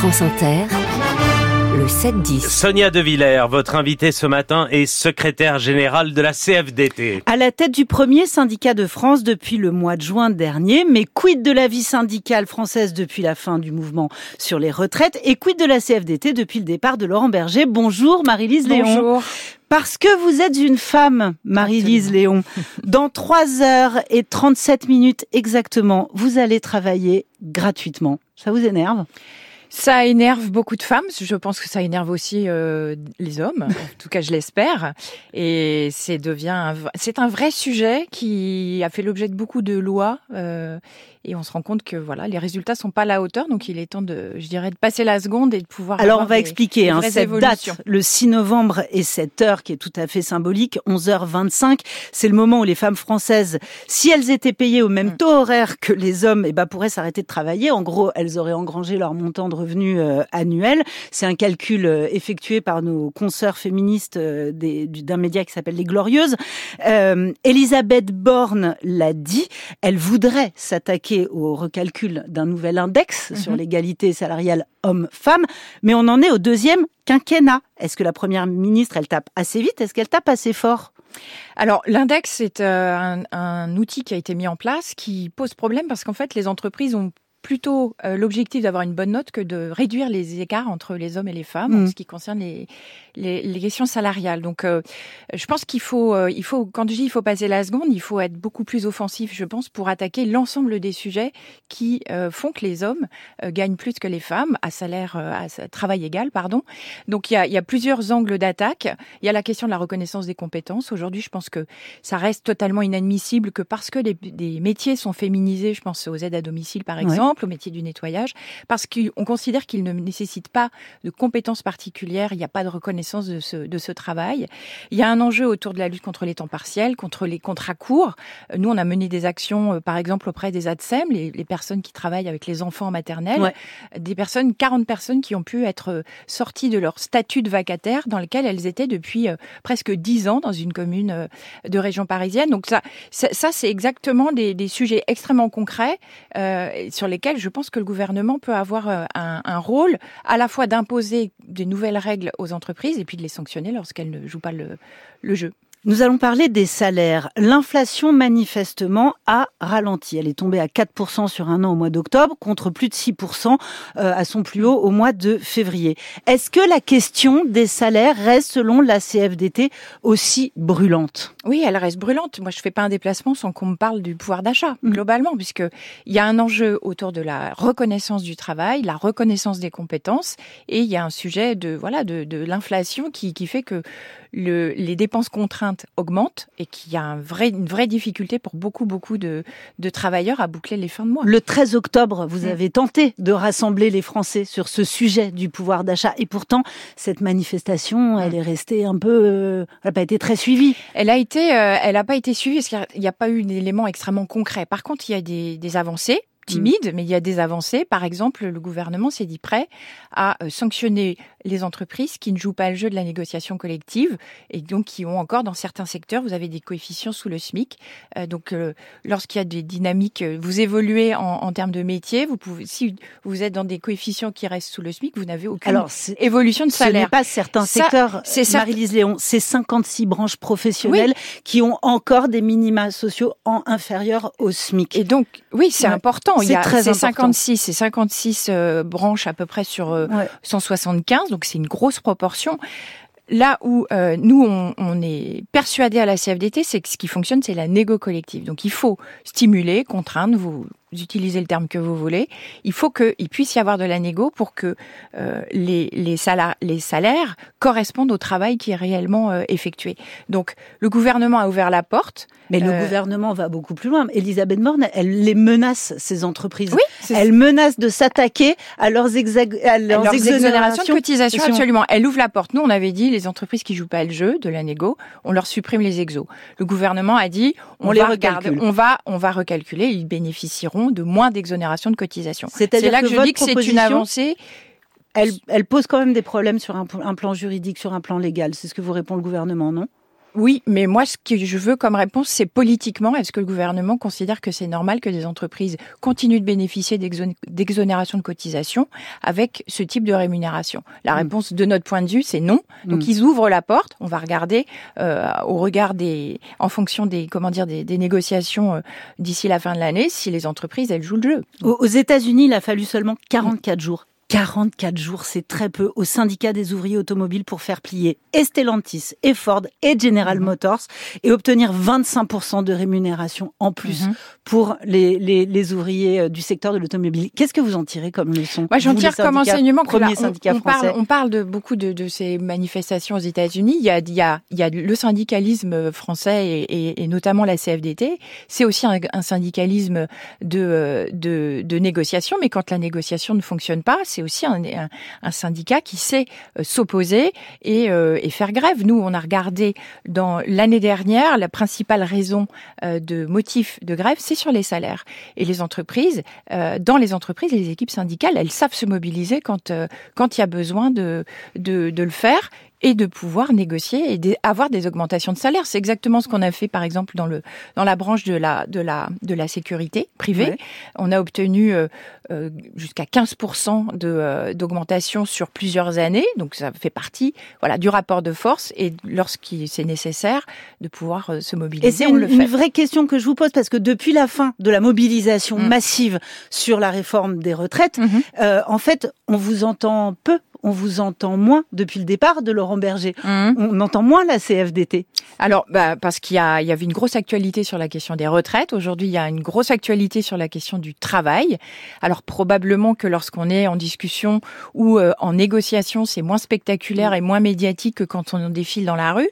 France Inter, le 7-10. Sonia De Villers, votre invitée ce matin, est secrétaire générale de la CFDT. À la tête du premier syndicat de France depuis le mois de juin dernier, mais quid de la vie syndicale française depuis la fin du mouvement sur les retraites et quid de la CFDT depuis le départ de Laurent Berger? Bonjour Marie-Lise Léon. Bonjour. Parce que vous êtes une femme, Marie-Lise Léon. Dans 3 heures et 37 minutes exactement, vous allez travailler gratuitement. Ça vous énerve? Ça énerve beaucoup de femmes. Je pense que ça énerve aussi euh, les hommes. En tout cas, je l'espère. Et c'est devient, c'est un vrai sujet qui a fait l'objet de beaucoup de lois. Euh, et on se rend compte que voilà, les résultats sont pas à la hauteur. Donc, il est temps de, je dirais, de passer la seconde et de pouvoir. Alors, on va expliquer hein, cette date, le 6 novembre et cette heure qui est tout à fait symbolique, 11h25. C'est le moment où les femmes françaises, si elles étaient payées au même mm. taux horaire que les hommes, eh ben pourraient s'arrêter de travailler. En gros, elles auraient engrangé leur montant de revenus euh, annuel. C'est un calcul euh, effectué par nos consoeurs féministes euh, d'un média qui s'appelle Les Glorieuses. Elisabeth Borne l'a dit, elle voudrait s'attaquer au recalcul d'un nouvel index sur mhm. l'égalité salariale homme-femme, mais on en est au deuxième quinquennat. Est-ce que la première ministre, elle tape assez vite? Est-ce qu'elle tape assez fort? Alors l'index, c'est un, un, outil qui a été mis en place qui pose problème parce qu'en fait les entreprises ont plutôt euh, l'objectif d'avoir une bonne note que de réduire les écarts entre les hommes et les femmes en mm. ce qui concerne les, les, les questions salariales. Donc, euh, je pense qu'il faut, euh, il faut, quand je dis il faut passer la seconde, il faut être beaucoup plus offensif, je pense, pour attaquer l'ensemble des sujets qui font que les hommes gagnent plus que les femmes à salaire, à travail égal, pardon. Donc, il y a, il y a plusieurs angles d'attaque. Il y a la question de la reconnaissance des compétences. Aujourd'hui, je pense que ça reste totalement inadmissible que parce que des métiers sont féminisés, je pense aux aides à domicile par exemple, au métier du nettoyage, parce qu'on considère qu'il ne nécessite pas de compétences particulières, il n'y a pas de reconnaissance de ce, de ce travail. Il y a un enjeu autour de la lutte contre les temps partiels, contre les contrats courts. Nous, on a mené des actions, euh, par exemple, auprès des ADSEM, les, les personnes qui travaillent avec les enfants maternels, des personnes, 40 personnes qui ont pu être euh, sorties de leur statut de vacataire dans lequel elles étaient depuis euh, presque 10 ans dans une commune de région parisienne. Donc ça, ça, c'est exactement des, des, sujets extrêmement concrets euh, sur les je pense que le gouvernement peut avoir euh, un, rôle à la fois d'imposer des nouvelles règles aux entreprises et puis de les sanctionner lorsqu'elles ne jouent pas le jeu. Nous allons parler des salaires. L'inflation, manifestement, a ralenti. Elle est tombée à 4% sur un an au mois d'octobre, contre plus de 6% euh, à son plus haut au mois de février. Est-ce que la question des salaires reste, selon la CFDT, aussi brûlante? Oui, elle reste brûlante. Moi, je fais pas un déplacement sans qu'on me parle du pouvoir d'achat, mm. globalement, puisque il y a un enjeu autour de la reconnaissance du travail, la reconnaissance des compétences, et il y a un sujet de, voilà, de, de l'inflation qui, qui fait que le, les dépenses contraintes augmentent et qu'il y a un vrai, une vraie difficulté pour beaucoup, beaucoup de, de, travailleurs à boucler les fins de mois. Le 13 octobre, vous mm. avez tenté de rassembler les Français sur ce sujet du pouvoir d'achat et pourtant, cette manifestation, mm. elle est restée un peu, euh, elle n'a pas été très suivie. Elle a été, euh, elle n'a pas été suivie parce qu'il n'y a, pas eu d'éléments extrêmement concrets. Par contre, il y a des, des avancées timide, mais il y a des avancées. Par exemple, le gouvernement s'est dit prêt à euh, sanctionner les entreprises qui ne jouent pas le jeu de la négociation collective et donc qui ont encore dans certains secteurs, vous avez des coefficients sous le SMIC. Euh, donc, euh, lorsqu'il y a des dynamiques, vous évoluez en, termes de métier. Vous pouvez, si vous êtes dans des coefficients qui restent sous le SMIC, vous n'avez aucune Alors, évolution de salaire. Ce n'est pas certains secteurs. C'est Marie-Lise Léon, c'est 56 branches professionnelles qui ont encore des minima sociaux en inférieurs au SMIC. Et donc, oui, c'est important. Il y a très 56 et 56 euh, branches à peu près sur 175, euh, donc c'est une grosse proportion. Là où euh, nous, on, on, est persuadé à la CFDT, c'est que ce qui fonctionne, c'est la négo collective. Donc il faut stimuler, contraindre, vous utilisez le terme que vous voulez, il faut qu'il puisse y avoir de la négo pour que euh, les, les, salaires, les salaires correspondent au travail qui est réellement euh, effectué. Donc le gouvernement a ouvert la porte. Mais le euh, gouvernement va beaucoup plus loin. Elisabeth Morne, elle les menace, ces entreprises. Oui, elle menace de s'attaquer à leurs, à leurs, exonérations de cotisation. Absolument. Elle ouvre la porte. Nous, on avait dit, les entreprises qui jouent pas le jeu de la négo, on leur supprime les exos. Le gouvernement a dit, on, les regarde, on va, on va recalculer, ils bénéficieront de moins d'exonération de cotisation. C'est là que, je dis que c'est une avancée. Elle, elle, pose quand même des problèmes sur un, plan juridique, sur un plan légal. C'est ce que vous répond le gouvernement, non? Oui, mais moi, ce que je veux comme réponse, c'est politiquement, est-ce que le gouvernement considère que c'est normal que des entreprises continuent de bénéficier d'exonération de cotisation avec ce type de rémunération? La mm. réponse, de notre point de vue, c'est non. Donc, mm. ils ouvrent la porte. On va regarder euh, au regard des, en fonction des, comment dire, des, négociations euh, d'ici la fin de l'année, si les entreprises elles jouent le jeu. Aux États-Unis, il a fallu seulement 44 jours 44 jours, c'est très peu au syndicat des ouvriers automobiles pour faire plier Stellantis et Ford et General mhm. Motors et obtenir 25% de rémunération en plus mhm. pour les, les, les, ouvriers euh, du secteur de l'automobile. Qu'est-ce que vous en tirez comme leçon Moi, j'en tire comme enseignement que on, parle, on parle de beaucoup de, de ces manifestations aux États-Unis. Il y a, il y a, il y a le syndicalisme français et, et, et notamment la CFDT. C'est aussi un, un syndicalisme de, de, de négociation, mais quand la négociation ne fonctionne pas, c'est aussi un, syndicat qui sait euh, s'opposer euh, et, faire grève. Nous, on a regardé dans l'année dernière, la principale raison euh, de motif de grève, c'est sur les salaires. Et les entreprises, dans les entreprises, les équipes syndicales, elles savent se mobiliser quand quand il y a besoin de, de, de le faire et de pouvoir négocier et d'avoir des augmentations de salaire. C'est exactement ce qu'on a fait, par exemple, dans le dans la branche de la de la de la sécurité privée. On a obtenu euh, euh jusqu'à 15% de euh, d'augmentation sur plusieurs années. Donc ça fait partie, voilà, du rapport de force et lorsqu'il c'est nécessaire de pouvoir euh, se mobiliser. Et c'est une, une, vraie question que je vous pose parce que depuis la fin de la mobilisation mm. massive sur la réforme des retraites, mm-hmm. en fait, on vous entend peu on vous entend moins depuis le départ de Laurent Berger. Mmh. On entend moins la CFDT. Alors, bah, parce qu'il y, a, il y avait une grosse actualité sur la question des retraites. Aujourd'hui, il y a une grosse actualité sur la question du travail. Alors, probablement que lorsqu'on est en discussion ou euh, en négociation, c'est moins spectaculaire et moins médiatique que quand on défile dans la rue.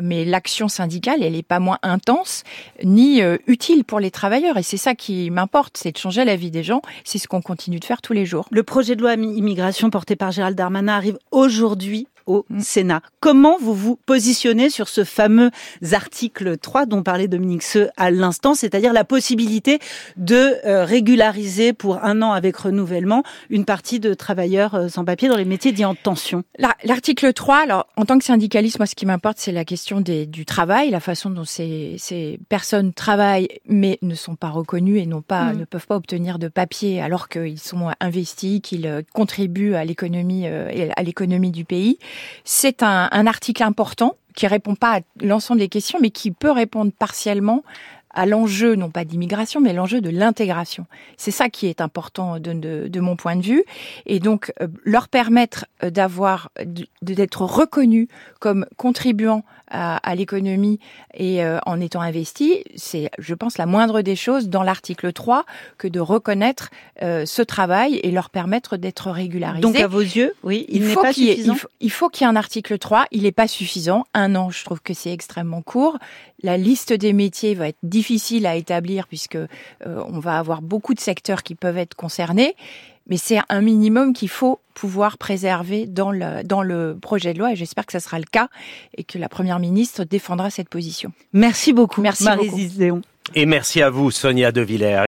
Mais l'action syndicale, elle n'est pas moins intense ni euh, utile pour les travailleurs. Et c'est ça qui m'importe, c'est de changer la vie des gens. C'est ce qu'on continue de faire tous les jours. Le projet de loi immigration porté par Gérald Darmanin arrive aujourd'hui au mm. Sénat. Comment vous vous positionnez sur ce fameux article 3 dont parlait Dominique Seux à l'instant, c'est-à-dire la possibilité de euh, régulariser pour un an avec renouvellement une partie de travailleurs euh, sans papier dans les métiers dits en tension? L'article 3, alors en tant que syndicaliste, moi ce qui m'importe c'est la question des, du travail, la façon dont ces, ces, personnes travaillent mais ne sont pas reconnues et n'ont pas, mm. ne peuvent pas obtenir de papier alors qu'ils sont investis, qu'ils euh, contribuent à l'économie à l'économie du pays. C'est un, article important qui répond pas à l'ensemble des questions, mais qui peut répondre partiellement à l'enjeu, non pas d'immigration, mais l'enjeu de l'intégration. C'est ça qui est important de, mon point de vue. Et donc, euh, leur permettre euh, d'être reconnus comme contribuants à, l'économie et euh, en étant investi, c'est, je pense, la moindre des choses dans l'article 3 que de reconnaître euh, ce travail et leur permettre d'être régularisés. Donc, à vos yeux, oui, il, n'est pas suffisant. il, faut, qu'il y ait un article 3. Il n'est pas suffisant. Un an, je trouve que c'est extrêmement court. La liste des métiers va être difficile à établir puisque euh, on va avoir beaucoup de secteurs qui peuvent être concernés mais c'est un minimum qu'il faut pouvoir préserver dans le, dans le projet de loi et j'espère que ça sera le cas et que la Première ministre défendra cette position. Merci beaucoup, Merci Marie beaucoup. Et merci à vous, Sonia De Villers.